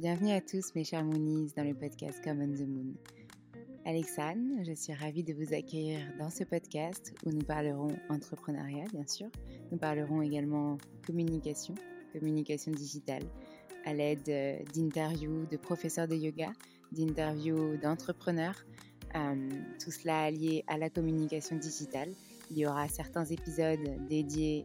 Bienvenue à tous mes chers Moonies dans le podcast Common the Moon. Alexandre, je suis ravie de vous accueillir dans ce podcast où nous parlerons entrepreneuriat bien sûr. Nous parlerons également communication, communication digitale, à l'aide euh, d'interviews de professeurs de yoga, d'interviews d'entrepreneurs, euh, tout cela allié à la communication digitale. Il y aura certains épisodes dédiés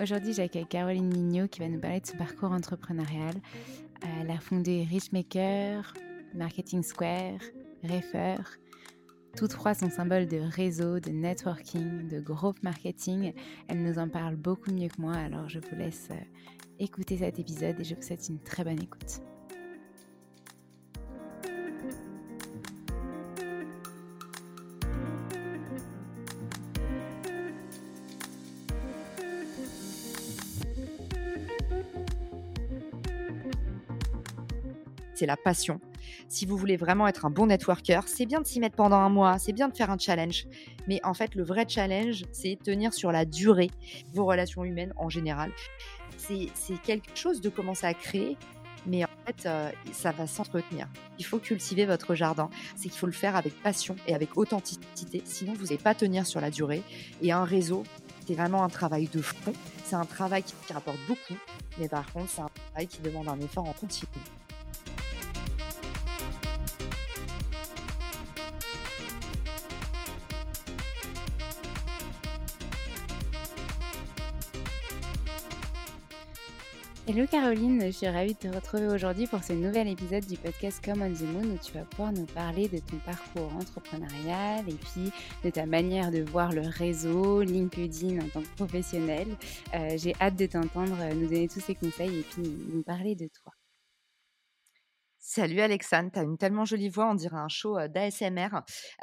Aujourd'hui, j'accueille Caroline Mignot qui va nous parler de son parcours entrepreneurial. Elle a fondé Richmaker, Marketing Square, Refer. Tous trois sont symboles de réseau, de networking, de groupe marketing. Elle nous en parle beaucoup mieux que moi, alors je vous laisse euh, écouter cet épisode et je vous souhaite une très bonne écoute. C'est la passion. Si vous voulez vraiment être un bon networker, c'est bien de s'y mettre pendant un mois, c'est bien de faire un challenge. Mais en fait, le vrai challenge, c'est tenir sur la durée vos relations humaines en général. C'est quelque chose de commencer à créer, mais en fait, euh, ça va s'entretenir. Il faut cultiver votre jardin. C'est qu'il faut le faire avec passion et avec authenticité. Sinon, vous n'allez pas tenir sur la durée. Et un réseau, c'est vraiment un travail de fond. C'est un travail qui rapporte beaucoup, mais par contre, c'est un travail qui demande un effort en continu. Hello Caroline, je suis ravie de te retrouver aujourd'hui pour ce nouvel épisode du podcast Come on the Moon où tu vas pouvoir nous parler de ton parcours entrepreneurial et puis de ta manière de voir le réseau, LinkedIn en tant que professionnel. Euh, j'ai hâte de t'entendre nous donner tous ces conseils et puis nous parler de toi. Salut Alexandre, tu as une tellement jolie voix, on dirait un show euh, d'ASMR.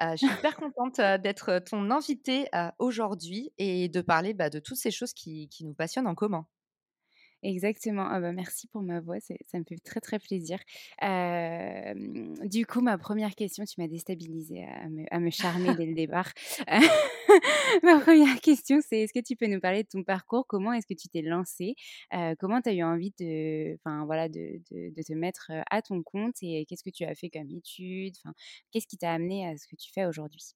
Euh, je suis hyper contente d'être ton invitée aujourd'hui et de parler bah, de toutes ces choses qui nous passionnent en commun. Exactement. Ah bah, merci pour ma voix, ça me fait très très plaisir. du coup, ma première question, tu m'as déstabilisée à me, à me charmer dès le départ. ma première question, c'est est-ce que tu peux nous parler de ton parcours? Comment est-ce que tu t'es lancée? Comment tu as eu envie de, voilà, de, de, de, te mettre à ton compte et qu'est-ce que tu as fait comme enfin, Qu'est-ce qui t'a amené à ce que tu fais aujourd'hui?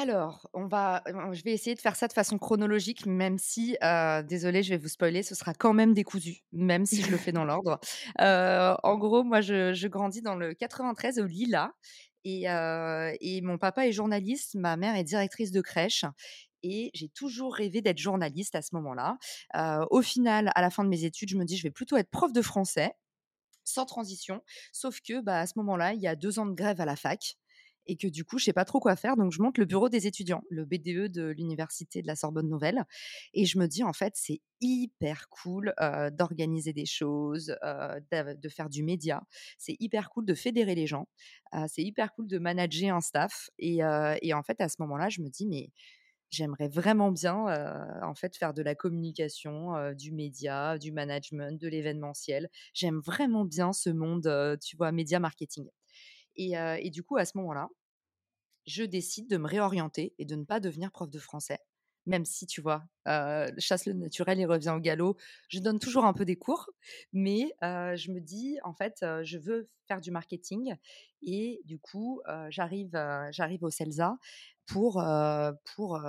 Alors, on va, je vais essayer de faire ça de façon chronologique, même si, euh, désolé, je vais vous spoiler, ce sera quand même décousu, même si je le fais dans l'ordre. Euh, en gros, moi, je, grandis dans le 93 au Lila, et, euh, et mon papa est journaliste, ma mère est directrice de crèche, et j'ai toujours rêvé d'être journaliste à ce moment-là. au final, à la fin de mes études, je me dis, je vais plutôt être prof de français, sans transition, sauf que, bah, à ce moment-là, il y a deux ans de grève à la fac et que du coup, je sais pas trop quoi faire. Donc, je monte le bureau des étudiants, le BDE de l'université de la Sorbonne Nouvelle. Et je me dis, en fait, c'est hyper cool d'organiser des choses, de, faire du média. C'est hyper cool de fédérer les gens. c'est hyper cool de manager un staff. Et, et en fait, à ce moment-là, je me dis, mais j'aimerais vraiment bien en fait faire de la communication, du média, du management, de l'événementiel. J'aime vraiment bien ce monde, tu vois, média marketing. Et, du coup, à ce moment-là, je décide de me réorienter et de ne pas devenir prof de français. Même si, tu vois, chasse le naturel et revient au galop, je donne toujours un peu des cours, mais je me dis, en fait, je veux faire du marketing et du coup, j'arrive, au CELSA pour, pour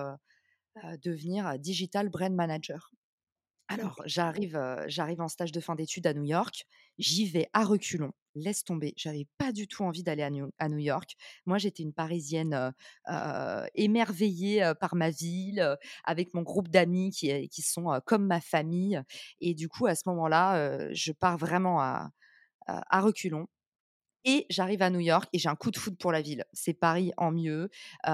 devenir digital brand manager. Alors, j'arrive, j'arrive en stage de fin d'études à New York. J'y vais à reculons. Laisse tomber. J'avais pas du tout envie d'aller à New, York. Moi, j'étais une Parisienne émerveillée par ma ville, avec mon groupe d'amis qui, qui sont comme ma famille. Et du coup, à ce moment-là, je pars vraiment à, à reculons. Et j'arrive à New York et j'ai un coup de foudre pour la ville. C'est Paris en mieux.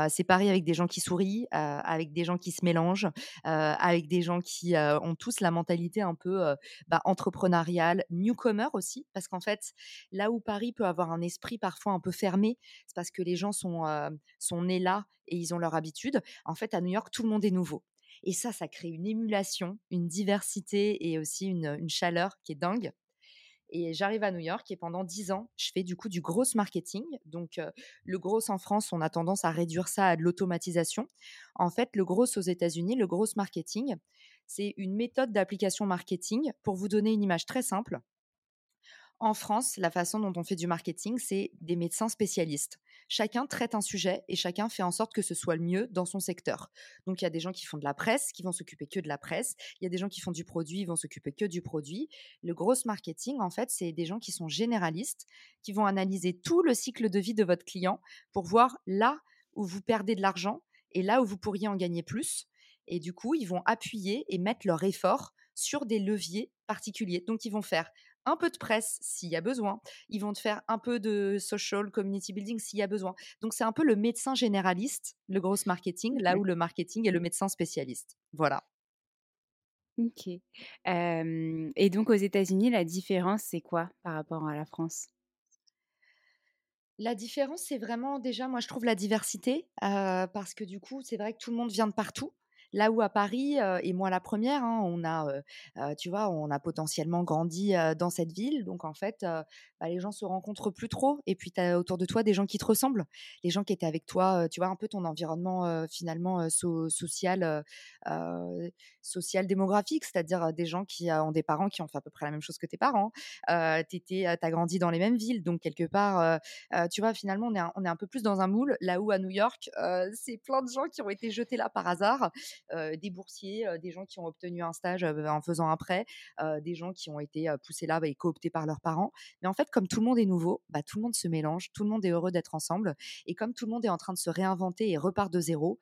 c'est Paris avec des gens qui sourient, avec des gens qui se mélangent, avec des gens qui ont tous la mentalité un peu bah, entrepreneuriale, newcomer aussi. Parce qu'en fait, là où Paris peut avoir un esprit parfois un peu fermé, c'est parce que les gens sont, sont nés là et ils ont leur habitude. En fait, à New York, tout le monde est nouveau. Et ça, ça crée une émulation, une diversité et aussi une, une chaleur qui est dingue. Et j'arrive à New York et pendant dix ans, je fais du coup du gros marketing. Donc, le gros en France, on a tendance à réduire ça à de l'automatisation. En fait, le gros aux États-Unis, le gros marketing, c'est une méthode d'application marketing. Pour vous donner une image très simple, en France, la façon dont on fait du marketing, c'est des médecins spécialistes. Chacun traite un sujet et chacun fait en sorte que ce soit le mieux dans son secteur. Donc il y a des gens qui font de la presse, qui vont s'occuper que de la presse. Il y a des gens qui font du produit, ils vont s'occuper que du produit. Le gros marketing, en fait, c'est des gens qui sont généralistes, qui vont analyser tout le cycle de vie de votre client pour voir là où vous perdez de l'argent et là où vous pourriez en gagner plus. Et du coup, ils vont appuyer et mettre leur effort sur des leviers particuliers. Donc, ils vont faire un peu de presse s'il y a besoin. Ils vont te faire un peu de social community building s'il y a besoin. Donc c'est un peu le médecin généraliste, le gros marketing, là où le marketing est le médecin spécialiste. Voilà. Ok. et donc aux États-Unis, la différence, c'est quoi par rapport à la France? La différence, c'est vraiment déjà, moi je trouve la diversité, parce que du coup, c'est vrai que tout le monde vient de partout. Là où à Paris, et moi la première, hein, on a, tu vois, on a potentiellement grandi dans cette ville. Donc en fait, bah, les gens se rencontrent plus trop. Et puis tu as autour de toi des gens qui te ressemblent. Les gens qui étaient avec toi, tu vois, un peu ton environnement finalement social, social démographique, c'est-à-dire des gens qui ont des parents qui ont fait à peu près la même chose que tes parents. tu as grandi dans les mêmes villes. Donc quelque part, tu vois, finalement, on est, un, on est un peu plus dans un moule. Là où à New York, c'est plein de gens qui ont été jetés là par hasard des boursiers, des gens qui ont obtenu un stage en faisant un prêt, des gens qui ont été poussés là et cooptés par leurs parents. Mais en fait, comme tout le monde est nouveau, bah, tout le monde se mélange, tout le monde est heureux d'être ensemble. Et comme tout le monde est en train de se réinventer et repart de zéro,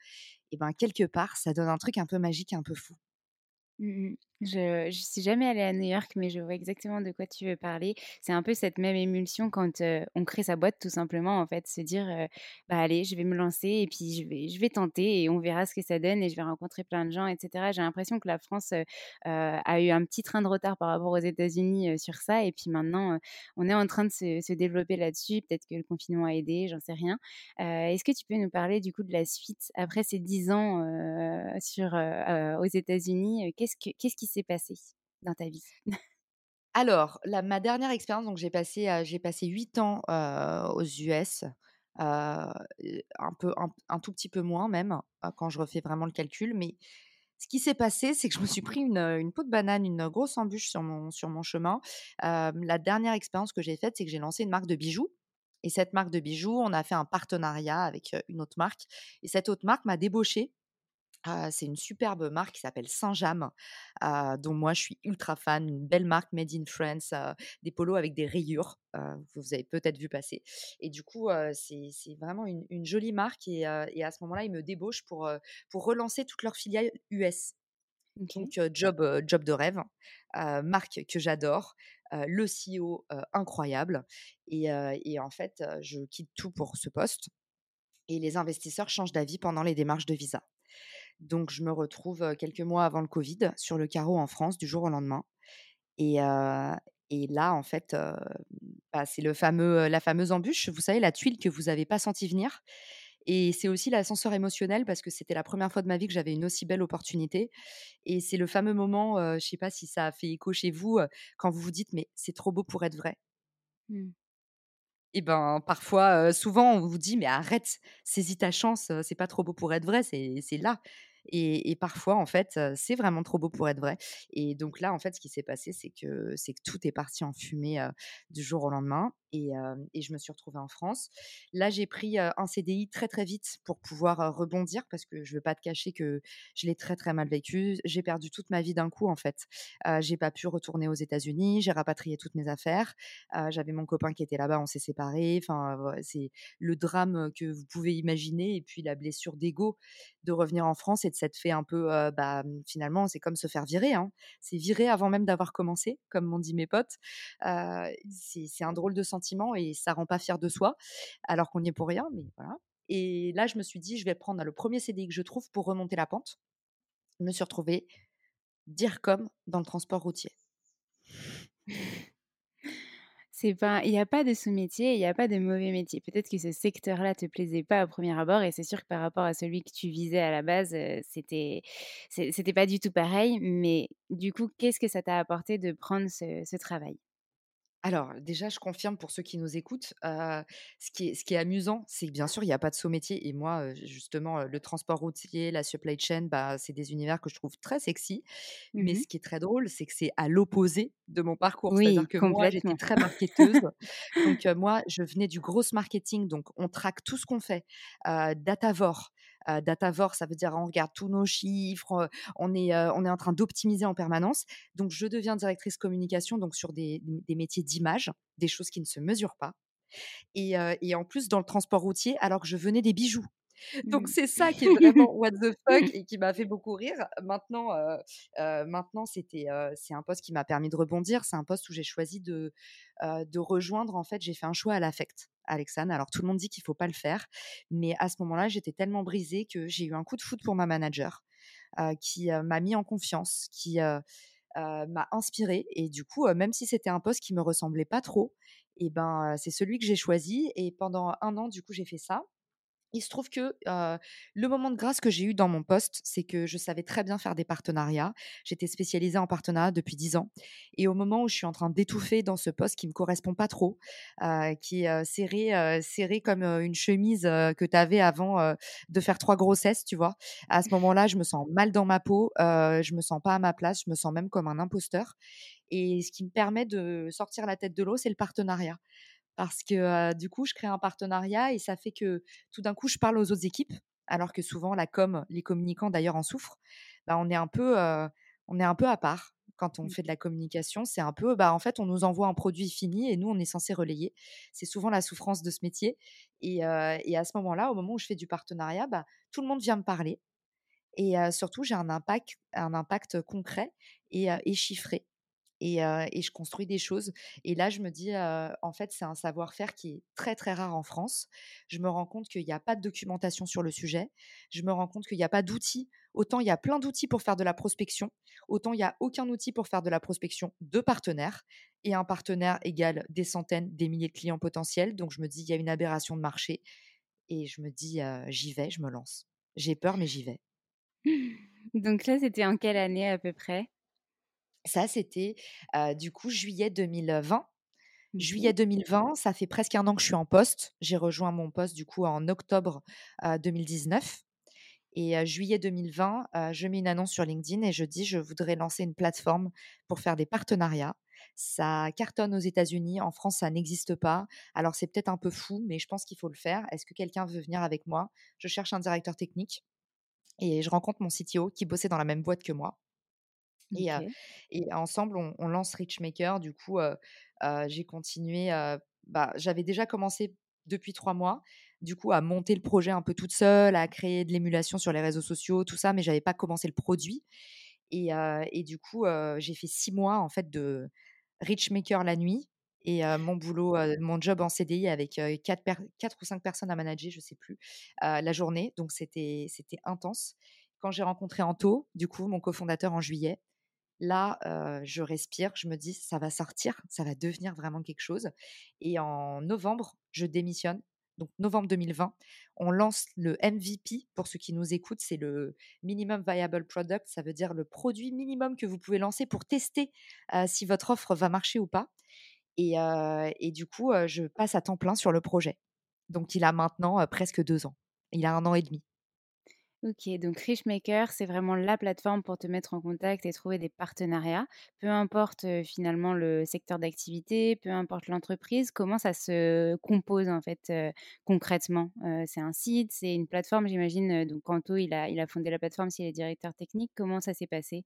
et ben quelque part, ça donne un truc un peu magique, un peu fou. Mmh je ne suis jamais allée à New York, mais je vois exactement de quoi tu veux parler. C'est un peu cette même émulsion quand on crée sa boîte, tout simplement, en fait, se dire, bah allez, je vais me lancer et puis je vais, je vais tenter et on verra ce que ça donne et je vais rencontrer plein de gens, etc. J'ai l'impression que la France a eu un petit train de retard par rapport aux États-Unis sur ça et puis maintenant, on est en train de se, développer là-dessus. Peut-être que le confinement a aidé, j'en sais rien. Est-ce que tu peux nous parler du coup de la suite après ces dix ans sur, aux États-Unis? Qu'est-ce qui s'est passé dans ta vie? Alors, ma dernière expérience, donc j'ai passé, j'ai passé 8 ans aux US, un, peu, un, tout petit peu moins même, quand je refais vraiment le calcul. Mais ce qui s'est passé, c'est que je me suis pris une, peau de banane, une grosse embûche sur mon, sur mon chemin. la dernière expérience que j'ai faite, c'est que j'ai lancé une marque de bijoux. Et cette marque de bijoux, on a fait un partenariat avec une autre marque. Et cette autre marque m'a débauchée c'est une superbe marque qui s'appelle Saint-James, dont moi je suis ultra fan, une belle marque made in France, des polos avec des rayures, vous avez peut-être vu passer. Et du coup, c'est vraiment une, jolie marque et, à ce moment-là, ils me débauchent pour, pour relancer toute leur filiale US. Donc, job, job de rêve, marque que j'adore, le CEO incroyable. Et, et, en fait, je quitte tout pour ce poste. Et les investisseurs changent d'avis pendant les démarches de visa. Donc, je me retrouve quelques mois avant le Covid sur le carreau en France du jour au lendemain. Et, là, en fait, bah, c'est le fameux, la fameuse embûche, vous savez, la tuile que vous n'avez pas senti venir. Et c'est aussi l'ascenseur émotionnel parce que c'était la première fois de ma vie que j'avais une aussi belle opportunité. Et c'est le fameux moment, je ne sais pas si ça a fait écho chez vous, quand vous vous dites, mais c'est trop beau pour être vrai. Mmh. Et ben parfois, souvent, on vous dit, mais arrête, saisis ta chance, c'est pas trop beau pour être vrai, c'est là. Et, parfois, en fait, c'est vraiment trop beau pour être vrai. Et donc là, en fait, ce qui s'est passé, c'est que, c'est tout est parti en fumée du jour au lendemain. Et, je me suis retrouvée en France. Là, j'ai pris un CDI très, très vite pour pouvoir rebondir parce que je ne veux pas te cacher que je l'ai très, très mal vécu. J'ai perdu toute ma vie d'un coup, en fait. j'ai pas pu retourner aux États-Unis. J'ai rapatrié toutes mes affaires. J'avais mon copain qui était là-bas. On s'est séparés. Enfin, c'est le drame que vous pouvez imaginer. Et puis la blessure d'ego de revenir en France et de s'être fait un peu, bah, mmh, finalement, c'est comme se faire virer. Hein. C'est virer avant même d'avoir commencé, comme m'ont dit mes potes. c'est un drôle de sentiment et ça rend pas fier de soi, alors qu'on n'y est pour rien, mais voilà. Et là, je me suis dit, je vais prendre le premier CDI que je trouve pour remonter la pente. Je me suis retrouvée dire comme dans le transport routier pas, il n'y a pas de sous-métier, il n'y a pas de mauvais métier. Peut-être que ce secteur-là te plaisait pas au premier abord, et c'est sûr que par rapport à celui que tu visais à la base, c'était, c'était pas du tout pareil. Mais du coup, qu'est-ce que ça t'a apporté de prendre ce travail? Alors, déjà, je confirme pour ceux qui nous écoutent, ce, qui est, ce qui est amusant, c'est que bien sûr, il n'y a pas de saut métier. Et moi, justement, le transport routier, la supply chain, bah, c'est des univers que je trouve très sexy. Mais mmh ce qui est très drôle, c'est que c'est à l'opposé de mon parcours. C'est-à-dire que moi, j'étais très marketeuse. donc, moi, je venais du gros marketing. Donc, on traque tout ce qu'on fait. Datavore, Datavore, ça veut dire on regarde tous nos chiffres, on est, on est en train d'optimiser en permanence. Donc, je deviens directrice communication donc sur des, des métiers d'image, des choses qui ne se mesurent pas. Et, et, en plus, dans le transport routier, alors que je venais des bijoux. Donc mmh. c'est ça qui est vraiment what the fuck et qui m'a fait beaucoup rire. Maintenant, maintenant c'était c'est un poste qui m'a permis de rebondir. C'est un poste où j'ai choisi de de rejoindre. En fait, j'ai fait un choix à l'affect, Alexandre. Alors tout le monde dit qu'il faut pas le faire, mais à ce moment-là, j'étais tellement brisée que j'ai eu un coup de foot pour ma manager qui m'a mis en confiance, qui m'a inspirée et du coup, même si c'était un poste qui me ressemblait pas trop, et ben c'est celui que j'ai choisi et pendant un an, du coup, j'ai fait ça. Il se trouve que le moment de grâce que j'ai eu dans mon poste, c'est que je savais très bien faire des partenariats. J'étais spécialisée en partenariat depuis dix ans. Et au moment où je suis en train d'étouffer dans ce poste qui ne me correspond pas trop, qui est serré, serré comme une chemise que tu avais avant de faire trois grossesses, tu vois, à ce moment-là, je me sens mal dans ma peau, je me sens pas à ma place, je me sens même comme un imposteur. Et ce qui me permet de sortir la tête de l'eau, c'est le partenariat parce que du coup, je crée un partenariat et ça fait que tout d'un coup, je parle aux autres équipes, alors que souvent la com, les communicants d'ailleurs en souffrent. Bah, on est un peu, on est un peu à part quand on mmh. fait de la communication. C'est un peu, bah en fait, on nous envoie un produit fini et nous, on est censé relayer. C'est souvent la souffrance de ce métier. Et, et à ce moment-là, au moment où je fais du partenariat, bah, tout le monde vient me parler. Et surtout, j'ai un impact, un impact concret et, et chiffré et, je construis des choses. Et là, je me dis, en fait, c'est un savoir-faire qui est très, très rare en France. Je me rends compte qu'il n'y a pas de documentation sur le sujet. Je me rends compte qu'il n'y a pas d'outils. Autant il y a plein d'outils pour faire de la prospection, autant il n'y a aucun outil pour faire de la prospection de partenaires. Et un partenaire égale des centaines, des milliers de clients potentiels. Donc, je me dis, il y a une aberration de marché. Et je me dis, j'y vais, je me lance. J'ai peur, mais j'y vais. Donc là, c'était en quelle année à peu près? Ça, c'était du coup juillet 2020. Juillet 2020, ça fait presque un an que je suis en poste. J'ai rejoint mon poste du coup en octobre 2019. Et juillet 2020, je mets une annonce sur LinkedIn et je dis je voudrais lancer une plateforme pour faire des partenariats. Ça cartonne aux États-Unis, en France ça n'existe pas. Alors c'est peut-être un peu fou, mais je pense qu'il faut le faire. Est-ce que quelqu'un veut venir avec moi? Je cherche un directeur technique et je rencontre mon CTO qui bossait dans la même boîte que moi. Et, et, ensemble, on, lance Richmaker. Du coup, j'ai continué. bah, J'avais déjà commencé depuis trois mois, du coup, à monter le projet un peu toute seule, à créer de l'émulation sur les réseaux sociaux, tout ça, mais j'avais pas commencé le produit. Et, et du coup, j'ai fait six mois en fait de Richmaker la nuit et mon boulot, mon job en CDI avec quatre, quatre, ou cinq personnes à manager, je sais plus, la journée. Donc c'était c'était intense. Quand j'ai rencontré Anto, du coup, mon cofondateur en juillet, Là, je respire, je me dis, ça va sortir, ça va devenir vraiment quelque chose. Et en novembre, je démissionne. Donc, novembre 2020, on lance le MVP. Pour ceux qui nous écoutent, c'est le Minimum Viable Product. Ça veut dire le produit minimum que vous pouvez lancer pour tester si votre offre va marcher ou pas. Et, et du coup, je passe à temps plein sur le projet. Donc, il a maintenant presque deux ans. Il a un an et demi. Ok, donc Richmaker, c'est vraiment la plateforme pour te mettre en contact et trouver des partenariats. Peu importe finalement le secteur d'activité, peu importe l'entreprise, comment ça se compose en fait concrètement? C'est un site, c'est une plateforme, j'imagine. Donc Kanto, il a, il a fondé la plateforme, s'il est directeur technique. Comment ça s'est passé?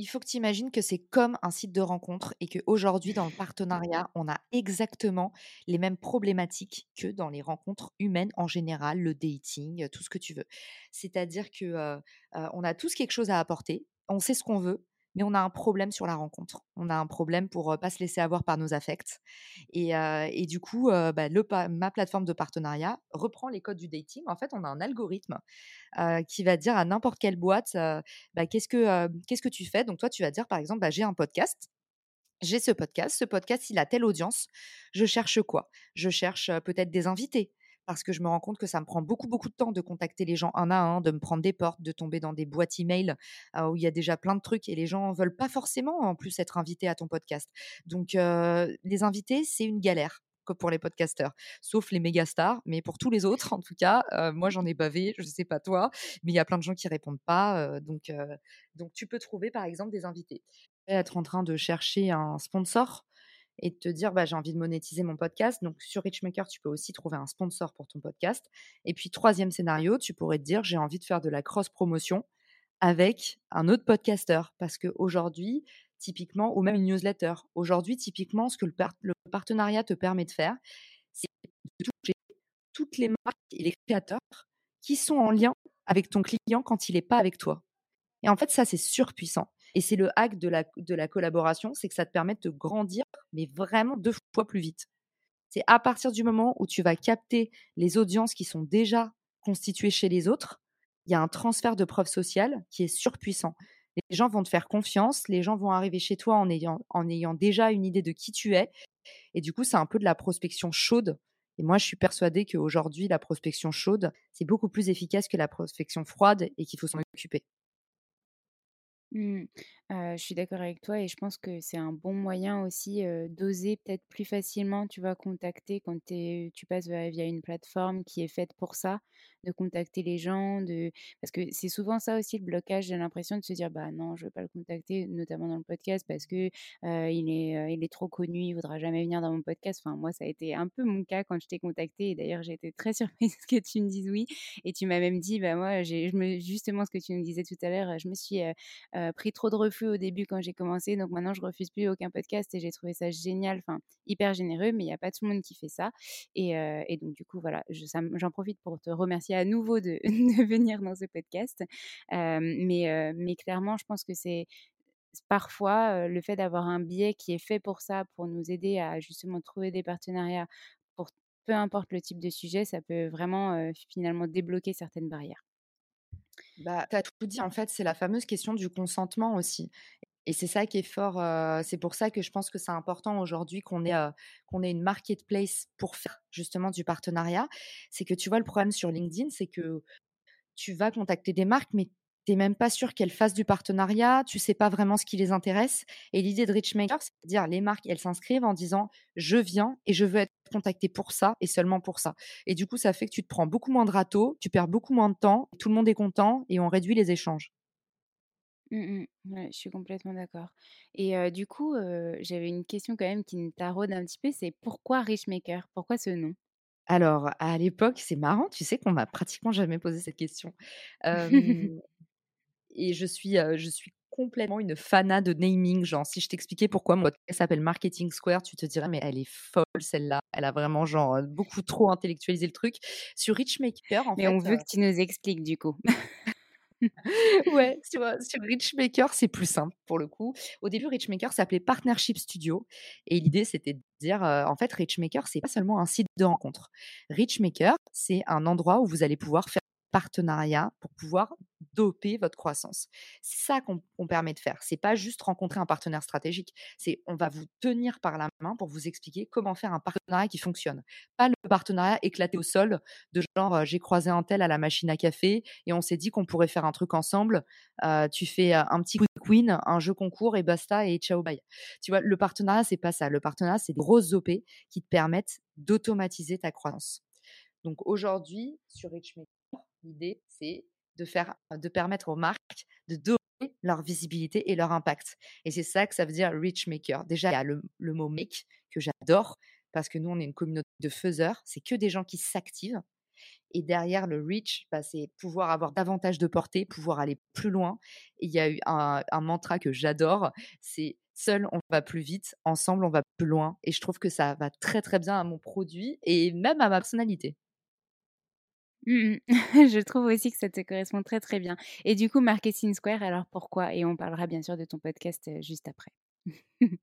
Il faut que tu imagines que c'est comme un site de rencontre et qu'aujourd'hui, dans le partenariat, on a exactement les mêmes problématiques que dans les rencontres humaines en général, le dating, tout ce que tu veux. C'est-à-dire que on a tous quelque chose à apporter, on sait ce qu'on veut, mais on a un problème sur la rencontre. On a un problème pour pas se laisser avoir par nos affects. Et, du coup, bah, ma plateforme de partenariat reprend les codes du dating. En fait, on a un algorithme qui va dire à n'importe quelle boîte bah, qu'est-ce que tu fais? Donc toi, tu vas dire par exemple, bah, j'ai un podcast. J'ai ce podcast, ce podcast, il a telle audience. Je cherche quoi? Je cherche peut-être des invités parce que je me rends compte que ça me prend beaucoup, beaucoup de temps de contacter les gens un à un, de me prendre des portes, de tomber dans des boîtes email où il y a déjà plein de trucs et les gens veulent pas forcément en plus être invités à ton podcast. Donc, les invités, c'est une galère pour les podcasteurs, sauf les méga stars. Mais pour tous les autres, en tout cas, moi j'en ai bavé, je ne sais pas toi, mais il y a plein de gens qui répondent pas. donc, donc tu peux trouver par exemple des invités. Être en train de chercher un sponsor et de te dire bah, j'ai envie de monétiser mon podcast. Donc sur Richmaker, tu peux aussi trouver un sponsor pour ton podcast. Et puis troisième scénario, tu pourrais te dire j'ai envie de faire de la cross promotion avec un autre podcasteur parce qu'aujourd'hui, typiquement, ou même une newsletter, aujourd'hui, typiquement, ce que le, le, partenariat te permet de faire, c'est de toucher toutes les marques et les créateurs qui sont en lien avec ton client quand il n'est pas avec toi. Et en fait, ça, c'est surpuissant. Et c'est le hack de la, collaboration, c'est que ça te permet de grandir, mais vraiment deux fois plus vite. C'est à partir du moment où tu vas capter les audiences qui sont déjà constituées chez les autres, il y a un transfert de preuves sociales qui est surpuissant. Les gens vont te faire confiance, les gens vont arriver chez toi en ayant, en ayant déjà une idée de qui tu es. Et du coup, c'est un peu de la prospection chaude. Et moi, je suis persuadée qu'aujourd'hui, la prospection chaude, c'est beaucoup plus efficace que la prospection froide et qu'il faut s'en occuper. 嗯 Je suis d'accord avec toi et je pense que c'est un bon moyen aussi, d'oser peut-être plus facilement, tu vas contacter quand tu passes via une plateforme qui est faite pour ça, de contacter les gens, de parce que c'est souvent ça aussi le blocage, j'ai l'impression de se dire: «Bah non, je veux pas le contacter», notamment dans le podcast parce que, il est, il est trop connu, il voudra jamais venir dans mon podcast. Enfin moi, ça a été un peu mon cas quand je t'ai contacté et d'ailleurs j'ai été très surprise que tu me dises oui et tu m'as même dit: «Bah moi j'ai je me» justement ce que tu nous disais tout à l'heure, je me suis, pris trop de refus au début quand j'ai commencé, donc maintenant je refuse plus aucun podcast et j'ai trouvé ça génial, enfin hyper généreux, mais il n'y a pas tout le monde qui fait ça. Et, donc du coup voilà, j'en profite pour te remercier à nouveau de, venir dans ce podcast. mais, mais clairement, je pense que c'est parfois le fait d'avoir un biais qui est fait pour ça, pour nous aider à justement trouver des partenariats pour peu importe le type de sujet, ça peut vraiment finalement débloquer certaines barrières. Bah, tu as tout dit, en fait, c'est la fameuse question du consentement aussi. Et c'est ça qui est fort. c'est pour ça que je pense que c'est important aujourd'hui qu'on ait, qu'on ait une marketplace pour faire justement du partenariat. C'est que tu vois, le problème sur LinkedIn, c'est que tu vas contacter des marques, mais tu n'es même pas sûr qu'elles fassent du partenariat, tu sais pas vraiment ce qui les intéresse. Et l'idée de Richmaker, c'est de dire les marques, elles s'inscrivent en disant je viens et je veux être contacté pour ça et seulement pour ça. Et du coup, ça fait que tu te prends beaucoup moins de râteaux, tu perds beaucoup moins de temps, tout le monde est content et on réduit les échanges. Mmh ouais, je suis complètement d'accord. Et du coup, j'avais une question quand même qui me taraude un petit peu, c'est pourquoi Richmaker? Pourquoi ce nom? Alors, à l'époque, c'est marrant, tu sais qu'on m'a pratiquement jamais posé cette question. et je suis, je suis complètement une fana de naming. Genre, si je t'expliquais pourquoi mon podcast s'appelle Marketing Square, tu te dirais, mais elle est folle celle-là. Elle a vraiment genre beaucoup trop intellectualisé le truc. Sur Richmaker, en mais on veut que tu nous expliques du coup. ouais, sur, sur Richmaker, c'est plus simple pour le coup. Au début, Richmaker s'appelait Partnership Studio. Et l'idée, c'était de dire, en fait, Richmaker, c'est pas seulement un site de rencontre. Richmaker, c'est un endroit où vous allez pouvoir faire partenariat pour pouvoir doper votre croissance. C'est ça qu'on permet de faire. C'est pas juste rencontrer un partenaire stratégique. C'est on va vous tenir par la main pour vous expliquer comment faire un partenariat qui fonctionne. Pas le partenariat éclaté au sol de genre j'ai croisé un tel à la machine à café et on s'est dit qu'on pourrait faire un truc ensemble. tu fais un petit quick win, un jeu concours et basta et ciao bye. Tu vois, le partenariat c'est pas ça. Le partenariat c'est des grosses OP qui te permettent d'automatiser ta croissance. Donc aujourd'hui sur Richmaker L'idée, c'est de faire, de permettre aux marques de donner leur visibilité et leur impact. Et c'est ça que ça veut dire reach maker. Déjà, il y a le, mot make que j'adore parce que nous, on est une communauté de faiseurs. C'est que des gens qui s'activent. Et derrière le reach, bah, c'est pouvoir avoir davantage de portée, pouvoir aller plus loin. Il y a eu un, un mantra que j'adore, c'est seul on va plus vite, ensemble on va plus loin. Et je trouve que ça va très très bien à mon produit et même à ma personnalité. Mmh je trouve aussi que ça te correspond très très bien. Et du coup, Marketing Square, alors pourquoi? Et on parlera bien sûr de ton podcast juste après.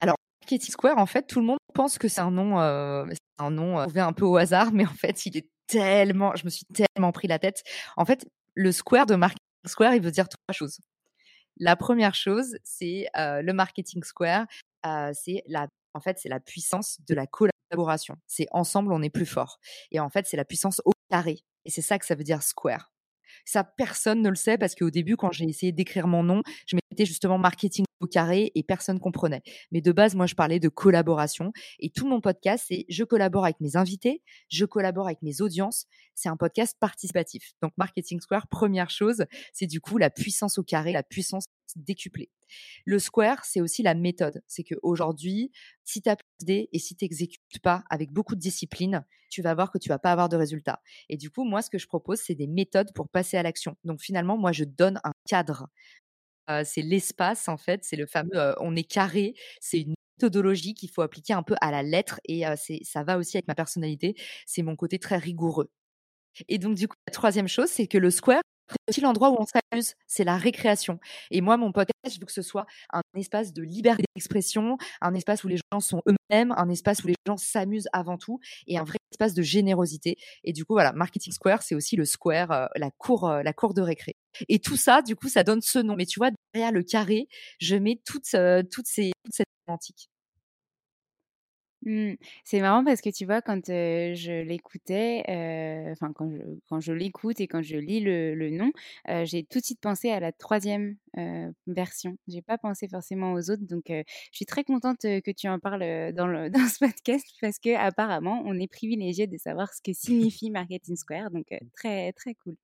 alors, Marketing Square, en fait, tout le monde pense que c'est un nom, un nom trouvé un peu au hasard, mais en fait, il est tellement, je me suis tellement pris la tête. En fait, le square de Marketing Square, il veut dire trois choses. La première chose, c'est le Marketing Square, c'est la, en fait, c'est la puissance de la collaboration collaboration. C'est ensemble, on est plus fort. Et en fait, c'est la puissance au carré. Et c'est ça que ça veut dire square. Ça, personne ne le sait parce qu'au début, quand j'ai essayé d'écrire mon nom, je mettais justement marketing au carré et personne comprenait. Mais de base, moi, je parlais de collaboration et tout mon podcast, c'est je collabore avec mes invités, je collabore avec mes audiences. C'est un podcast participatif. Donc, Marketing Square, première chose, c'est du coup la puissance au carré, la puissance décuplée. Le square, c'est aussi la méthode. C'est qu'aujourd'hui, si tu as d'idées et si tu n'exécutes pas avec beaucoup de discipline, tu vas voir que tu vas pas avoir de résultats. Et du coup, moi, ce que je propose, c'est des méthodes pour passer à l'action. Donc finalement, moi, je donne un cadre. C'est l'espace, en fait. C'est le fameux on est carré. C'est une méthodologie qu'il faut appliquer un peu à la lettre et ça va aussi avec ma personnalité. C'est mon côté très rigoureux. Et donc, du coup, la troisième chose, c'est que le square, aussi l'endroit où on s'amuse, c'est la récréation. Et moi, mon podcast, je veux que ce soit un espace de liberté d'expression, un espace où les gens sont eux-mêmes, un espace où les gens s'amusent avant tout, et un vrai espace de générosité. Et du coup, voilà, Marketing Square, c'est aussi le square, euh, la cour, euh, la cour de récré. Et tout ça, du coup, ça donne ce nom. Mais tu vois, derrière le carré, je mets toutes, euh, toutes ces, toute cette sémantique. Mmh. C'est marrant parce que tu vois, quand je l'écoutais, enfin quand je, quand je l'écoute et quand je lis le, le nom, j'ai tout de suite pensé à la troisième version. J'ai pas pensé forcément aux autres, donc je suis très contente que tu en parles dans, le, dans ce podcast parce que apparemment, on est privilégié de savoir ce que signifie Marketing Square, donc très très cool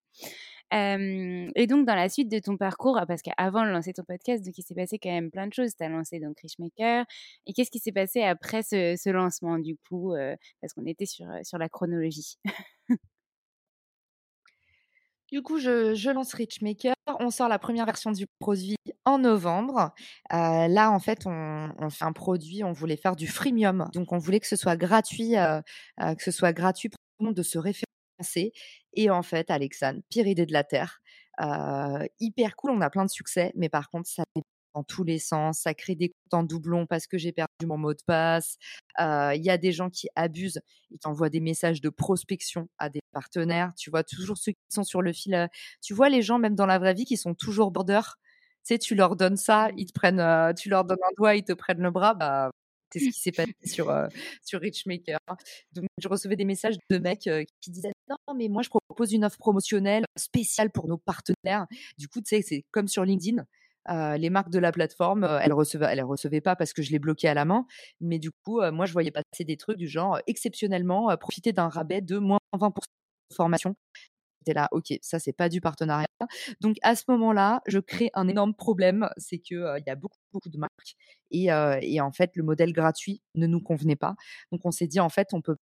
et donc, dans la suite de ton parcours, parce qu'avant de lancer ton podcast, donc il s'est passé quand même plein de choses. Tu as lancé donc Richmaker. Et qu'est-ce qui s'est passé après ce, lancement, du coup, parce qu'on était sur, sur la chronologie? Du coup, je, lance Richmaker. On sort la première version du produit en novembre. là, en fait, on, fait un produit. On voulait faire du freemium, donc on voulait que ce soit gratuit, que ce soit gratuit pour tout le monde de se référer et en fait, Alexandre, pire idée de la Terre. hyper cool, on a plein de succès, mais par contre, ça dans tous les sens, ça crée des comptes en doublon parce que j'ai perdu mon mot de passe. Il y a des gens qui abusent, ils t'envoient des messages de prospection à des partenaires. Tu vois, toujours ceux qui sont sur le fil. tu vois les gens, même dans la vraie vie, qui sont toujours border. Tu sais, tu leur donnes ça, ils te prennent, tu leur donnes un doigt, ils te prennent le bras. Bah, c'est ce qui s'est passé sur, sur Richmaker. Je recevais des messages de mecs qui disaient Non, mais moi, je propose une offre promotionnelle spéciale pour nos partenaires. Du coup, tu sais, c'est comme sur LinkedIn. les marques de la plateforme, elles recevaient, elles recevaient pas parce que je les bloquais à la main, mais du coup, moi, je voyais passer des trucs du genre exceptionnellement profiter d'un rabais de moins 20% de formation là, ok, ça c'est pas du partenariat. Donc à ce moment-là, je crée un énorme problème, c'est que il y a beaucoup beaucoup de marques et, et, en fait le modèle gratuit ne nous convenait pas. Donc on s'est dit en fait on peut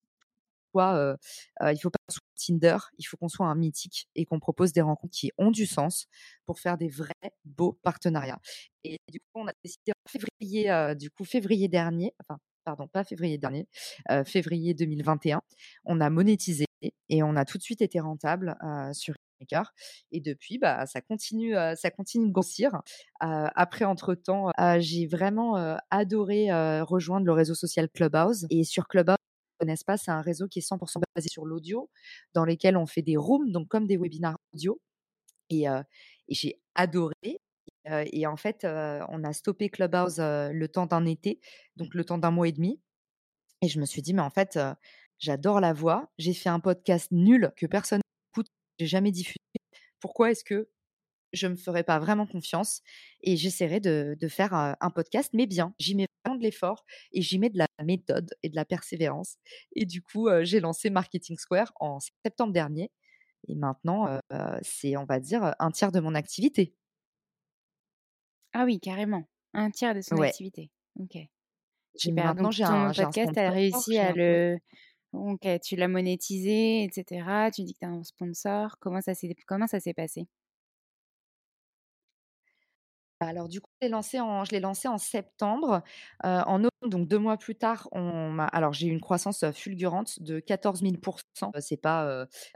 pas, il faut pas soit Tinder, il faut qu'on soit un mythique et qu'on propose des rencontres qui ont du sens pour faire des vrais beaux partenariats. Et du coup on a décidé en février, du coup février dernier, enfin pardon, pas février dernier, février 2021, on a monétisé et on a tout de suite été rentable sur Maker. Et depuis, bah, ça continue, ça continue de grossir. après, entre temps, j'ai vraiment adoré rejoindre le réseau social Clubhouse. Et sur Clubhouse, connaissent pas, c'est un réseau qui est 100% basé sur l'audio, dans lesquels on fait des rooms, donc comme des webinars audio. Et, j'ai adoré. et en fait, on a stoppé Clubhouse le temps d'un été, donc le temps d'un mois et demi. Et je me suis dit, mais en fait, J'adore la voix. J'ai fait un podcast nul que personne n'écoute. J'ai jamais diffusé. Pourquoi est-ce que je me ferais pas vraiment confiance et j'essaierai de, faire un podcast, mais bien. J'y mets vraiment de l'effort et j'y mets de la méthode et de la persévérance. Et du coup, j'ai lancé Marketing Square en septembre dernier. Et maintenant, c'est, on va dire, un tiers de mon activité. Ah oui, carrément. Un tiers de son activité. Ok. Maintenant, j'ai un, podcast, tu as réussi à le, Ok, tu l'as monétisé, etc. Tu dis que tu as un sponsor. Comment ça s'est, passé? Alors du coup, je l'ai lancé en, je l'ai lancé en septembre. en novembre, donc deux mois plus tard, alors j'ai eu une croissance fulgurante de 14 000 C'est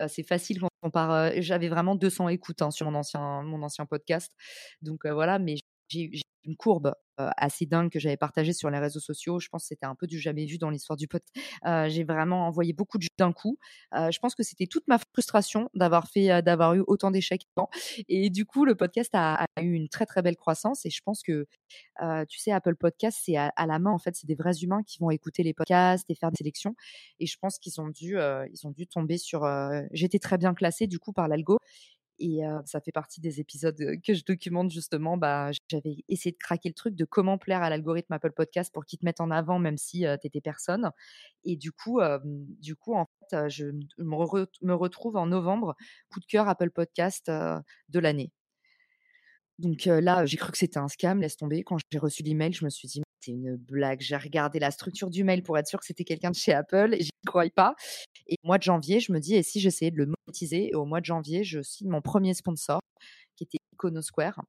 c'est facile quand on part. j'avais vraiment 200 écoutes hein, sur mon ancien, mon ancien podcast. Donc voilà, mais j'ai, une courbe assez dingue que j'avais partagée sur les réseaux sociaux. Je pense que c'était un peu du jamais vu dans l'histoire du pote. j'ai vraiment envoyé beaucoup d'un coup. je pense que c'était toute ma frustration d'avoir fait, d'avoir eu autant d'échecs. Et du coup, le podcast a, eu une très très belle croissance. Et je pense que, tu sais, Apple Podcast, c'est à, la main en fait, c'est des vrais humains qui vont écouter les podcasts et faire des sélections. Et je pense qu'ils ont dû, ils ont dû tomber sur. J'étais très bien classée du coup par l'algo. Et ça fait partie des épisodes que je documente justement. Bah, j'avais essayé de craquer le truc de comment plaire à l'algorithme Apple Podcast pour qu'il te mette en avant même si tu étais personne. Et du coup, du coup, en fait, je me, retrouve en novembre, coup de cœur Apple Podcast de l'année. Donc là, j'ai cru que c'était un scam, laisse tomber. Quand j'ai reçu l'email, je me suis dit, c'est une blague. J'ai regardé la structure du mail pour être sûr que c'était quelqu'un de chez Apple et j'y croyais pas. Et au mois de janvier, je me dis, et si j'essayais de le monétiser? Et au mois de janvier, je signe mon premier sponsor, qui était Iconosquare.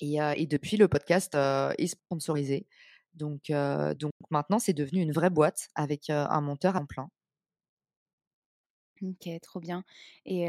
Et, et depuis, le podcast est sponsorisé. Donc, donc maintenant, c'est devenu une vraie boîte avec un monteur en plein. OK, trop bien et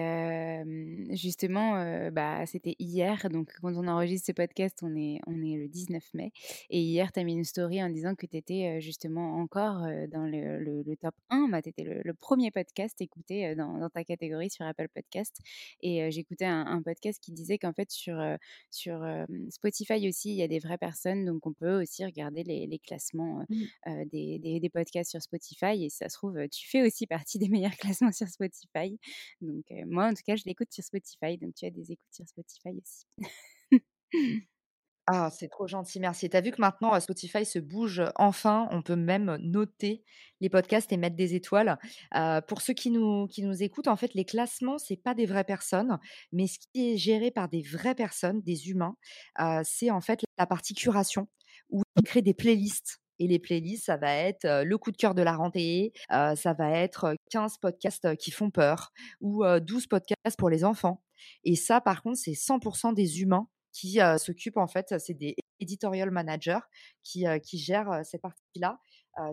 justement, bah, c'était hier, donc quand on enregistre ce podcast, on est on est le 19 mai et hier, tu as mis une story en disant que tu étais, justement encore, dans le le top 1, bah, tu étais le le 1 podcast écouté, dans dans ta catégorie sur Apple Podcast et j'écoutais un podcast qui disait qu'en fait sur, sur, Spotify aussi, il y a des vraies personnes, donc on peut aussi regarder les les classements, mmh. des des des podcasts sur Spotify et si ça se trouve, tu fais aussi partie des meilleurs classements sur Spotify. Spotify. Donc, moi, en tout cas, je l'écoute sur Spotify. Donc, tu as des écoutes sur Spotify aussi. Ah, c'est trop gentil, merci. Tu as vu que maintenant, Spotify se bouge enfin. On peut même noter les podcasts et mettre des étoiles. pour ceux qui nous, qui nous écoutent, en fait, les classements, c'est pas des vraies personnes, mais ce qui est géré par des vraies personnes, des humains, c'est en fait la partie curation, où ils créent des playlists et les playlists, ça va être le coup de cœur de la rentrée, ça va être 15 podcasts qui font peur ou 12 podcasts pour les enfants. Et ça, par contre, c'est 100% des humains qui s'occupent, en fait, c'est des editorial managers qui, qui gèrent cette partie-là.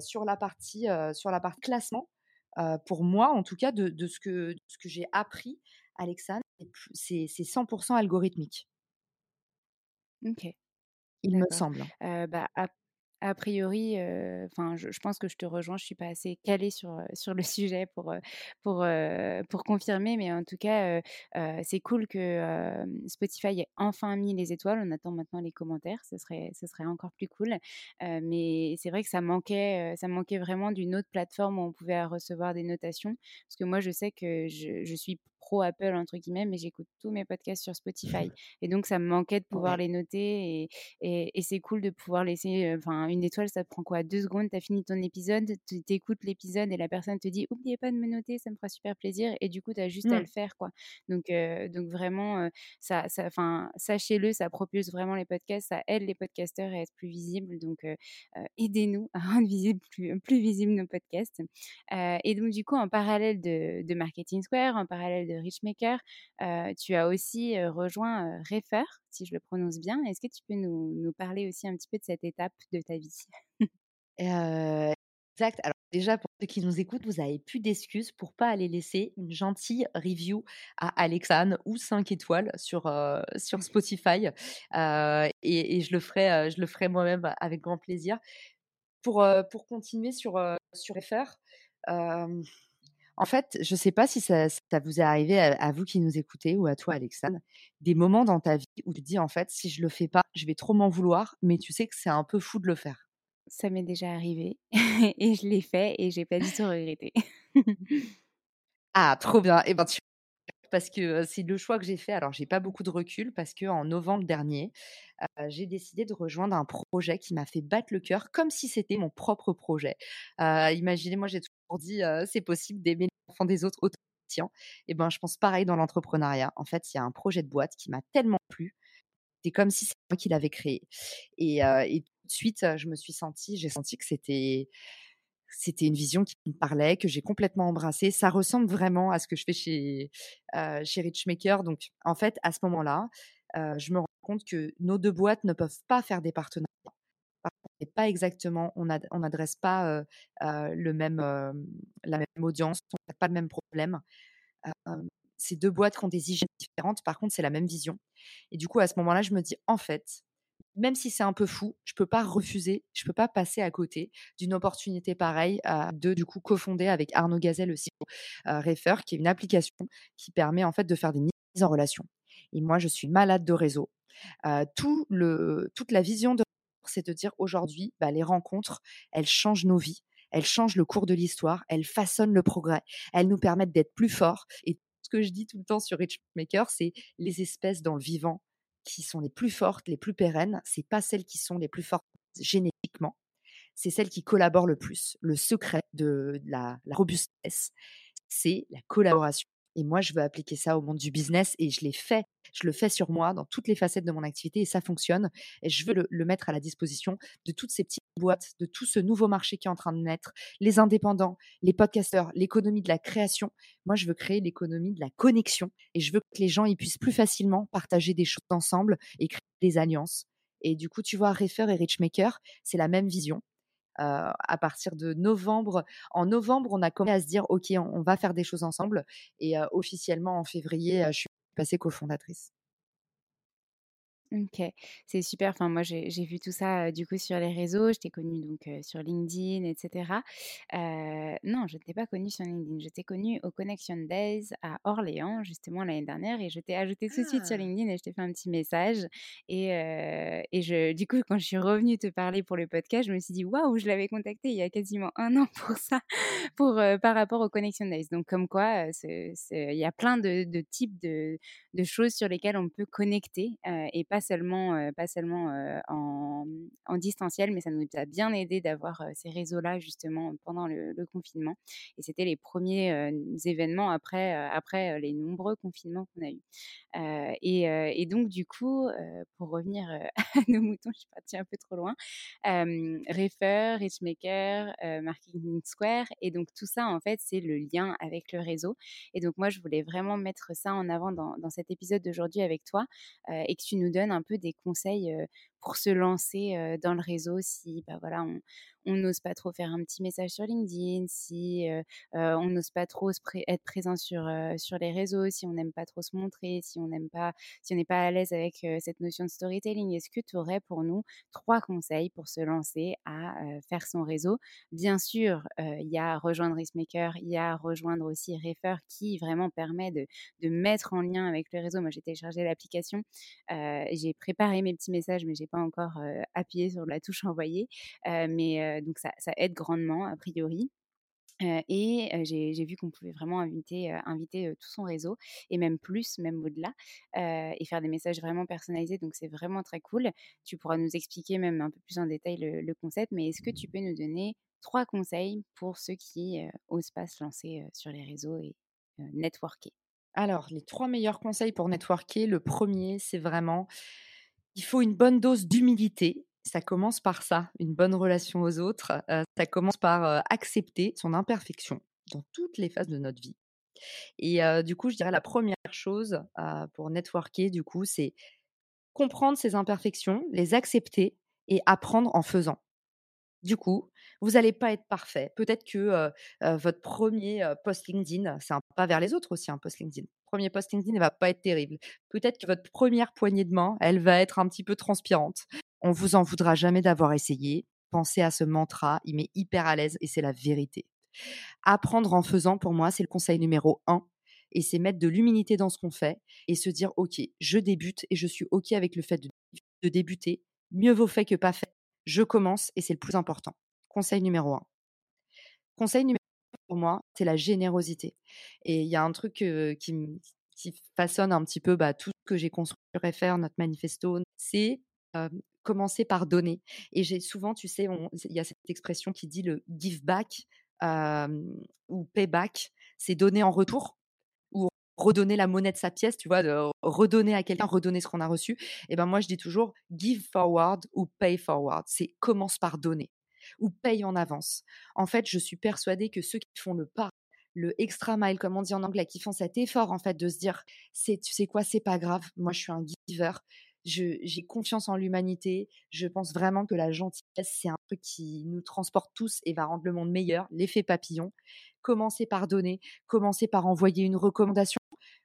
sur la partie, sur la partie classement, pour moi, en tout cas, de, de ce que, ce que j'ai appris, Alexandre, c'est 100% algorithmique. Ok. Il me semble. bah, a priori, enfin, je, pense que je te rejoins. Je suis pas assez calée sur sur le sujet pour pour pour confirmer, mais en tout cas, c'est cool que Spotify ait enfin mis les étoiles. On attend maintenant les commentaires. Ce serait ce serait encore plus cool. mais c'est vrai que ça manquait ça manquait vraiment d'une autre plateforme où on pouvait recevoir des notations, parce que moi, je sais que je, je suis pro Apple entre guillemets, mais j'écoute tous mes podcasts sur Spotify. Et donc ça me manquait de pouvoir les noter et, et, c'est cool de pouvoir laisser. Enfin, une étoile, ça prend quoi? Deux secondes, tu as fini ton épisode, tu écoutes l'épisode et la personne te dit oubliez pas de me noter, ça me fera super plaisir. Et du coup, tu as juste à mmh. le faire quoi. Donc, donc vraiment, ça, ça, sachez-le, ça propulse vraiment les podcasts, ça aide les podcasteurs à être plus visibles. Donc aidez-nous à rendre visible, plus, plus visibles nos podcasts. et donc du coup, en parallèle de, de Marketing Square, en parallèle de Richmaker. tu as aussi rejoint Refer, si je le prononce bien. Est-ce que tu peux nous, parler aussi un petit peu de cette étape de ta vie? Exact. Alors déjà, pour ceux qui nous écoutent, vous avez plus d'excuses pour pas aller laisser une gentille review à Alexane ou 5 étoiles sur, sur Spotify. et, je le ferai, je le ferai moi-même avec grand plaisir. Pour, pour continuer sur, sur Refer, en fait, je ne sais pas si ça, vous est arrivé à, vous qui nous écoutez ou à toi, Alexandre, des moments dans ta vie où tu te dis, en fait, si je le fais pas, je vais trop m'en vouloir, mais tu sais que c'est un peu fou de le faire. Ça m'est déjà arrivé et je l'ai fait et j'ai pas du tout regretté. ah, trop bien. Et eh ben, tu parce que c'est le choix que j'ai fait. Alors, j'ai pas beaucoup de recul parce que en novembre dernier, j'ai décidé de rejoindre un projet qui m'a fait battre le cœur comme si c'était mon propre projet. imaginez, moi, j'ai toujours dit c'est possible d'aimer les enfants des autres autant et ben, je pense pareil dans l'entrepreneuriat. En fait, il y a un projet de boîte qui m'a tellement plu. C'est comme si c'est moi qui l'avais créé. Et, et tout de suite, je me suis sentie, j'ai senti que c'était c'était une vision qui me parlait, que j'ai complètement embrassée. Ça ressemble vraiment à ce que je fais chez, euh, chez Richmaker. Donc, en fait, à ce moment-là, je me rends compte que nos deux boîtes ne peuvent pas faire des partenariats. pas exactement, on n'adresse pas le même, la même audience, on n'a pas le même problème. ces deux boîtes ont des hygiènes différentes, par contre, c'est la même vision. Et du coup, à ce moment-là, je me dis, en fait, même si c'est un peu fou, je peux pas refuser, je peux pas passer à côté d'une opportunité pareille de du coup cofonder avec Arnaud Gazelle le CEO Refer, qui est une application qui permet en fait de faire des mises en relation. Et moi, je suis malade de réseau. le, toute la vision de c'est de dire aujourd'hui, bah, les rencontres, elles changent nos vies, elles changent le cours de l'histoire, elles façonnent le progrès, elles nous permettent d'être plus forts. Et ce que je dis tout le temps sur Richmaker, c'est les espèces dans le vivant qui sont les plus fortes, les plus pérennes, c'est pas celles qui sont les plus fortes génétiquement, c'est celles qui collaborent le plus. Le secret de la, la robustesse, c'est la collaboration. Et moi, je veux appliquer ça au monde du business et je l'ai fait. Je le fais sur moi dans toutes les facettes de mon activité et ça fonctionne. Et je veux le, mettre à la disposition de toutes ces petites boîtes, de tout ce nouveau marché qui est en train de naître, les indépendants, les podcasteurs, l'économie de la création. Moi, je veux créer l'économie de la connexion et je veux que les gens y puissent plus facilement partager des choses ensemble et créer des alliances. Et du coup, tu vois, Refer et Richmaker, c'est la même vision. À partir de novembre. En novembre, on a commencé à se dire, OK, on, va faire des choses ensemble. Et officiellement, en février, je suis passée cofondatrice. OK, c'est super. Enfin, moi, j'ai vu tout ça, du coup, sur les réseaux. Je t'ai connue donc, sur LinkedIn etc. non, je ne t'ai pas connue sur LinkedIn. Je t'ai connue au Connection Days à Orléans, justement, l'année dernière et je t'ai ajouté tout de suite sur ah! LinkedIn et je t'ai fait un petit message et et je du coup, quand je suis revenue te parler pour le podcast, je me suis dit: «Waouh, je l'avais contacté il y a quasiment un an pour ça, pour, par rapport au Connection Days». Donc comme quoi, il y a plein de de types de de choses sur lesquelles on peut connecter, et pas seulement, pas seulement en, en, distanciel, mais ça nous a bien aidé d'avoir ces réseaux-là justement pendant le, confinement. Et c'était les premiers événements après, après les nombreux confinements qu'on a eus. Et, et, donc du coup, pour revenir à nos moutons, je suis partie un peu trop loin, Refer, Richmaker, Marketing Square, et donc tout ça en fait c'est le lien avec le réseau. Et donc moi je voulais vraiment mettre ça en avant dans, dans cet épisode d'aujourd'hui avec toi et que tu nous donnes un peu des conseils pour se lancer dans le réseau si bah, voilà, on, n'ose pas trop faire un petit message sur LinkedIn, si on n'ose pas trop être présent sur, sur les réseaux, si on n'aime pas trop se montrer, si on n'aime pas, si on n'est pas à l'aise avec cette notion de storytelling, est-ce que tu aurais pour nous trois conseils pour se lancer à faire son réseau? Bien sûr, il y a rejoindre Racemaker, il y a rejoindre aussi Refer qui vraiment permet de, de mettre en lien avec le réseau. Moi, j'ai téléchargé l'application, j'ai préparé mes petits messages, mais j'ai pas encore appuyé sur la touche envoyer. mais donc ça, aide grandement a priori. et j'ai vu qu'on pouvait vraiment inviter, inviter tout son réseau et même plus, même au-delà, et faire des messages vraiment personnalisés. Donc c'est vraiment très cool. Tu pourras nous expliquer même un peu plus en détail le, concept, mais est-ce que tu peux nous donner trois conseils pour ceux qui osent pas se lancer sur les réseaux et networker? Alors, les trois meilleurs conseils pour networker, le premier, c'est vraiment, il faut une bonne dose d'humilité ça commence par ça, une bonne relation aux autres. ça commence par accepter son imperfection dans toutes les phases de notre vie. Et du coup, je dirais la première chose pour networker, du coup, c'est comprendre ses imperfections, les accepter et apprendre en faisant. Du coup, vous n'allez pas être parfait. Peut-être que votre premier post LinkedIn, c'est un pas vers les autres aussi, un post LinkedIn. Premier post LinkedIn ne va pas être terrible. Peut-être que votre première poignée de main, elle va être un petit peu transpirante. On vous en voudra jamais d'avoir essayé. Pensez à ce mantra, il met hyper à l'aise et c'est la vérité. Apprendre en faisant, pour moi, c'est le conseil numéro un. Et c'est mettre de l'humilité dans ce qu'on fait et se dire, OK, je débute et je suis OK avec le fait de, de débuter. Mieux vaut fait que pas fait. Je commence et c'est le plus important. Conseil numéro un. Conseil numéro pour moi, c'est la générosité. Et il y a un truc qui, façonne un petit peu bah, tout ce que j'ai construit sur FR, notre manifesto, c'est commencer par donner. Et j'ai souvent, tu sais, il y a cette expression qui dit le give back ou pay back, c'est donner en retour ou redonner la monnaie de sa pièce, tu vois, de redonner à quelqu'un, redonner ce qu'on a reçu. Et ben moi, je dis toujours give forward ou pay forward. C'est commence par donner ou paye en avance. En fait, je suis persuadée que ceux qui font le pas le extra mile, comme on dit en anglais, qui font cet effort en fait de se dire, c'est, tu sais quoi, c'est pas grave, moi je suis un giver, j'ai confiance en l'humanité. Je pense vraiment que la gentillesse, c'est un truc qui nous transporte tous et va rendre le monde meilleur. L'effet papillon. Commencez par donner, commencez par envoyer une recommandation.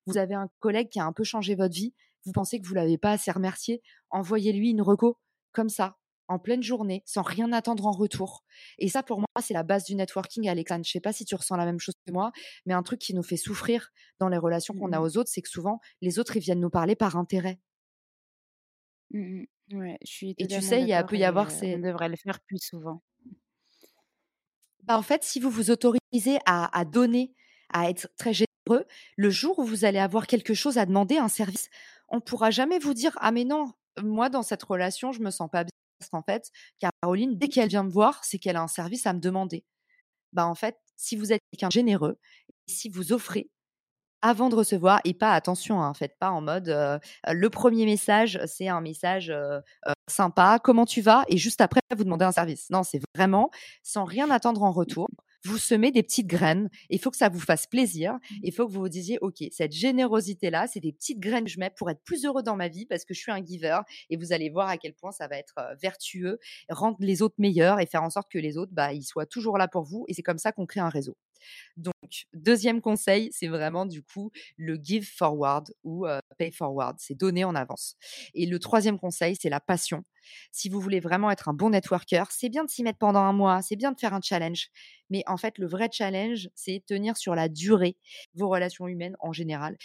Vous avez un collègue qui a un peu changé votre vie. Vous pensez que vous l'avez pas assez remercié. Envoyez-lui une reco comme ça, en pleine journée, sans rien attendre en retour. Et ça, pour moi, c'est la base du networking, Alexandre. Je sais pas si tu ressens la même chose que moi, mais un truc qui nous fait souffrir dans les relations qu'on a mmh aux autres, c'est que souvent, les autres, ils viennent nous parler par intérêt. Mmh ouais, je suis Et tu sais, il y a peut y avoir ces on devrait le faire plus souvent. Bah, en fait, si vous vous autorisez à à donner, à être très généreux, le jour où vous allez avoir quelque chose à demander, un service, on pourra jamais vous dire: «Ah mais non, moi dans cette relation, je me sens pas bien qu'en fait, Caroline, dès qu'elle vient me voir, c'est qu'elle a un service à me demander». Bah, en fait, si vous êtes quelqu'un généreux, si vous offrez avant de recevoir et pas attention, hein, faites pas en mode le premier message, c'est un message sympa, comment tu vas et juste après vous demandez un service. Non, c'est vraiment sans rien attendre en retour vous semez des petites graines. Il faut que ça vous fasse plaisir. Mmh. Il faut que vous vous disiez, OK, cette générosité-là, c'est des petites graines que je mets pour être plus heureux dans ma vie parce que je suis un giver. Et vous allez voir à quel point ça va être vertueux, rendre les autres meilleurs et faire en sorte que les autres, bah, ils soient toujours là pour vous. Et c'est comme ça qu'on crée un réseau. Donc, deuxième conseil, c'est vraiment du coup le give forward ou pay forward, c'est donner en avance. Et le troisième conseil, c'est la passion. Si vous voulez vraiment être un bon networker, c'est bien de s'y mettre pendant un mois, c'est bien de faire un challenge. Mais en fait, le vrai challenge, c'est tenir sur la durée vos relations humaines en général.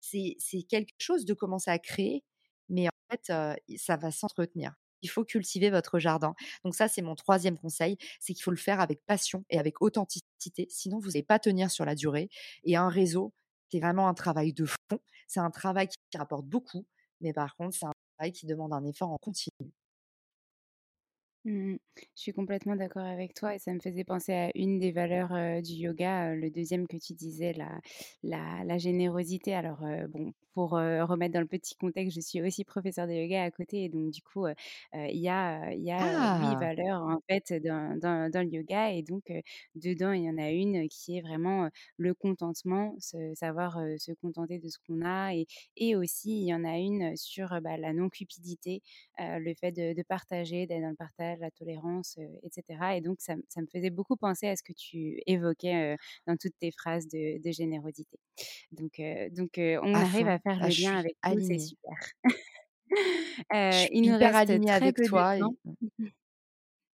C'est quelque chose de commencer à créer, mais en fait, ça va s'entretenir. Il faut cultiver votre jardin. Donc ça, c'est mon troisième conseil, c'est qu'il faut le faire avec passion et avec authenticité. Sinon, vous n'allez pas tenir sur la durée. Et un réseau, c'est vraiment un travail de fond. C'est un travail qui rapporte beaucoup, mais par contre, c'est un travail qui demande un effort en continu. Mmh Je suis complètement d'accord avec toi et ça me faisait penser à une des valeurs du yoga, le deuxième que tu disais, la, la, la générosité. Alors, bon, pour remettre dans le petit contexte, je suis aussi professeure de yoga à côté et donc du coup, il y a, y a huit Ah! valeurs en fait dans, dans, dans le yoga et donc dedans, il y en a une qui est vraiment le contentement, se, savoir se contenter de ce qu'on a et, et aussi, il y en a une sur bah, la non-cupidité, le fait de, de partager, d'être dans le partage la tolérance, etc. Et donc, ça, ça, me faisait beaucoup penser à ce que tu évoquais dans toutes tes phrases de, de générosité. Donc, donc on À arrive fond. à faire Ah, le lien avec tout, c'est super. Je suis il nous hyper reste alignée très avec peu de toi et temps.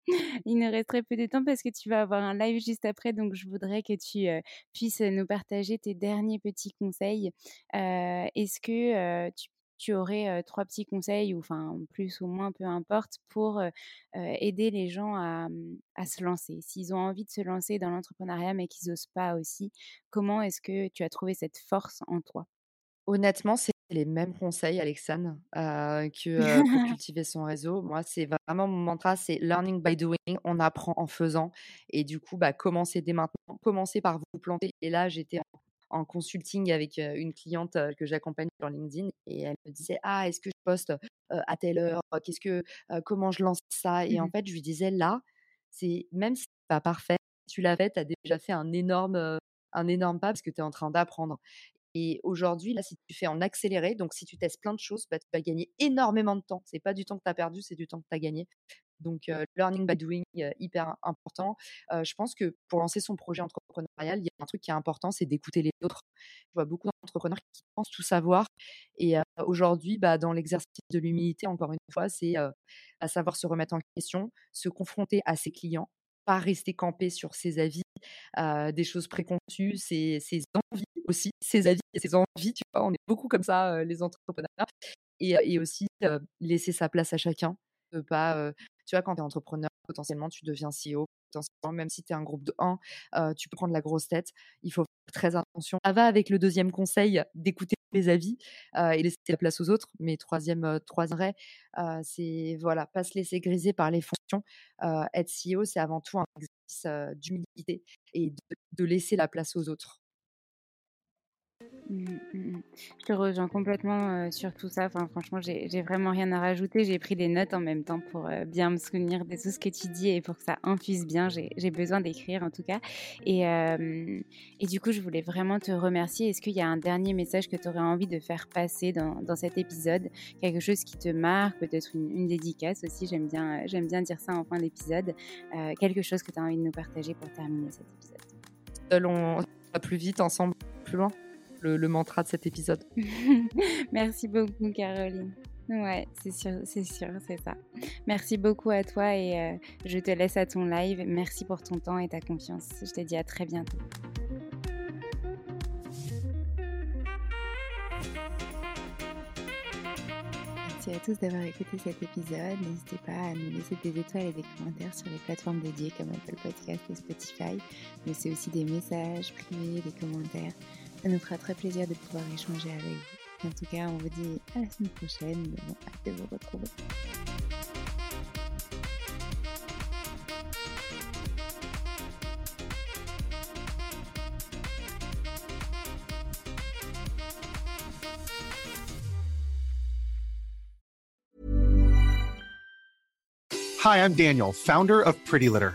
Il nous reste très peu de temps parce que tu vas avoir un live juste après, donc je voudrais que tu euh, puisses nous partager tes derniers petits conseils. Euh, Est-ce que euh, tu, tu aurais trois petits conseils, ou enfin plus ou moins, peu importe, pour aider les gens à, hum, à se lancer? S'ils ont envie de se lancer dans l'entrepreneuriat mais qu'ils n'osent pas aussi, comment est-ce que tu as trouvé cette force en toi? Honnêtement, c'est les mêmes conseils, Alexane, que, pour cultiver son réseau. Moi, c'est vraiment mon mantra, c'est learning by doing. On apprend en faisant et du coup, bah, commencez dès maintenant. Commencez par vous planter et là, j'étais en en consulting avec, une cliente, que j'accompagne sur LinkedIn et elle me disait: «Ah, est-ce que je poste, à telle heure? Qu'est-ce que, comment je lance ça?» et en fait, je lui disais: «Là, c'est même si c'est pas parfait, tu l'as fait, tu as déjà fait un énorme, un énorme pas parce que tu es en train d'apprendre». Et aujourd'hui, là, si tu fais en accéléré, donc si tu testes plein de choses, bah, tu vas gagner énormément de temps. C'est pas du temps que tu as perdu, c'est du temps que tu as gagné. Donc, learning by doing, hyper important. Je pense que pour lancer son projet entrepreneurial, il y a un truc qui est important, c'est d'écouter les autres. Je vois beaucoup d'entrepreneurs qui pensent tout savoir et aujourd'hui, bah, dans l'exercice de l'humilité, encore une fois, c'est, à savoir se remettre en question, se confronter à ses clients, pas rester campé sur ses avis, des choses préconçues, ses envies aussi, ses avis et ses envies, tu vois? On est beaucoup comme ça, les entrepreneurs et aussi, laisser sa place à chacun, de pas, tu vois, quand tu es entrepreneur, potentiellement, tu deviens CEO, potentiellement, même si tu es un groupe de 1, heu, tu peux prendre la grosse tête. Il faut faire très attention. Ça va avec le deuxième conseil d'écouter les avis, et laisser la place aux autres, mais troisième e heu, 3 vrai, heu, c'est voilà, pas se laisser griser par les fonctions. Être CEO, c'est avant tout un exercice, d'humilité et de laisser la place aux autres. Mmh, mmh mh. Je te rejoins complètement, heu, sur tout ça. Franchement, j'ai vraiment rien à rajouter. J'ai pris des notes en même temps pour, heu, bien me souvenir de tout ce que tu dis et pour que ça infuse bien. J'ai besoin d'écrire en tout cas et hem et du coup, je voulais vraiment te remercier. Est-ce qu'il y a un dernier message que tu aurais envie de faire passer dans cet épisode? Quelque chose qui te marque, peut-être une dédicace aussi, j'aime bien, dire ça en fin d'épisode. Quelque chose que tu as envie de nous partager pour terminer cet épisode? On va plus vite, ensemble plus loin? Le le mantra de cet épisode. Merci beaucoup, Caroline. Ouais, c'est sûr, c'est sûr, c'est ça. Merci beaucoup à toi et euh, je te laisse à ton live. Merci pour ton temps et ta confiance. Je te dis à très bientôt. Merci à tous d'avoir écouté cet épisode. N'hésitez pas à nous laisser des étoiles et des commentaires sur les plateformes dédiées comme Apple Podcast et Spotify. Mais c'est aussi des messages privés, des commentaires. Ça nous fera très plaisir de pouvoir échanger avec vous. En tout cas, on vous dit à la semaine prochaine. Hâte de vous retrouver. Hi, I'm Daniel, founder of Pretty Litter.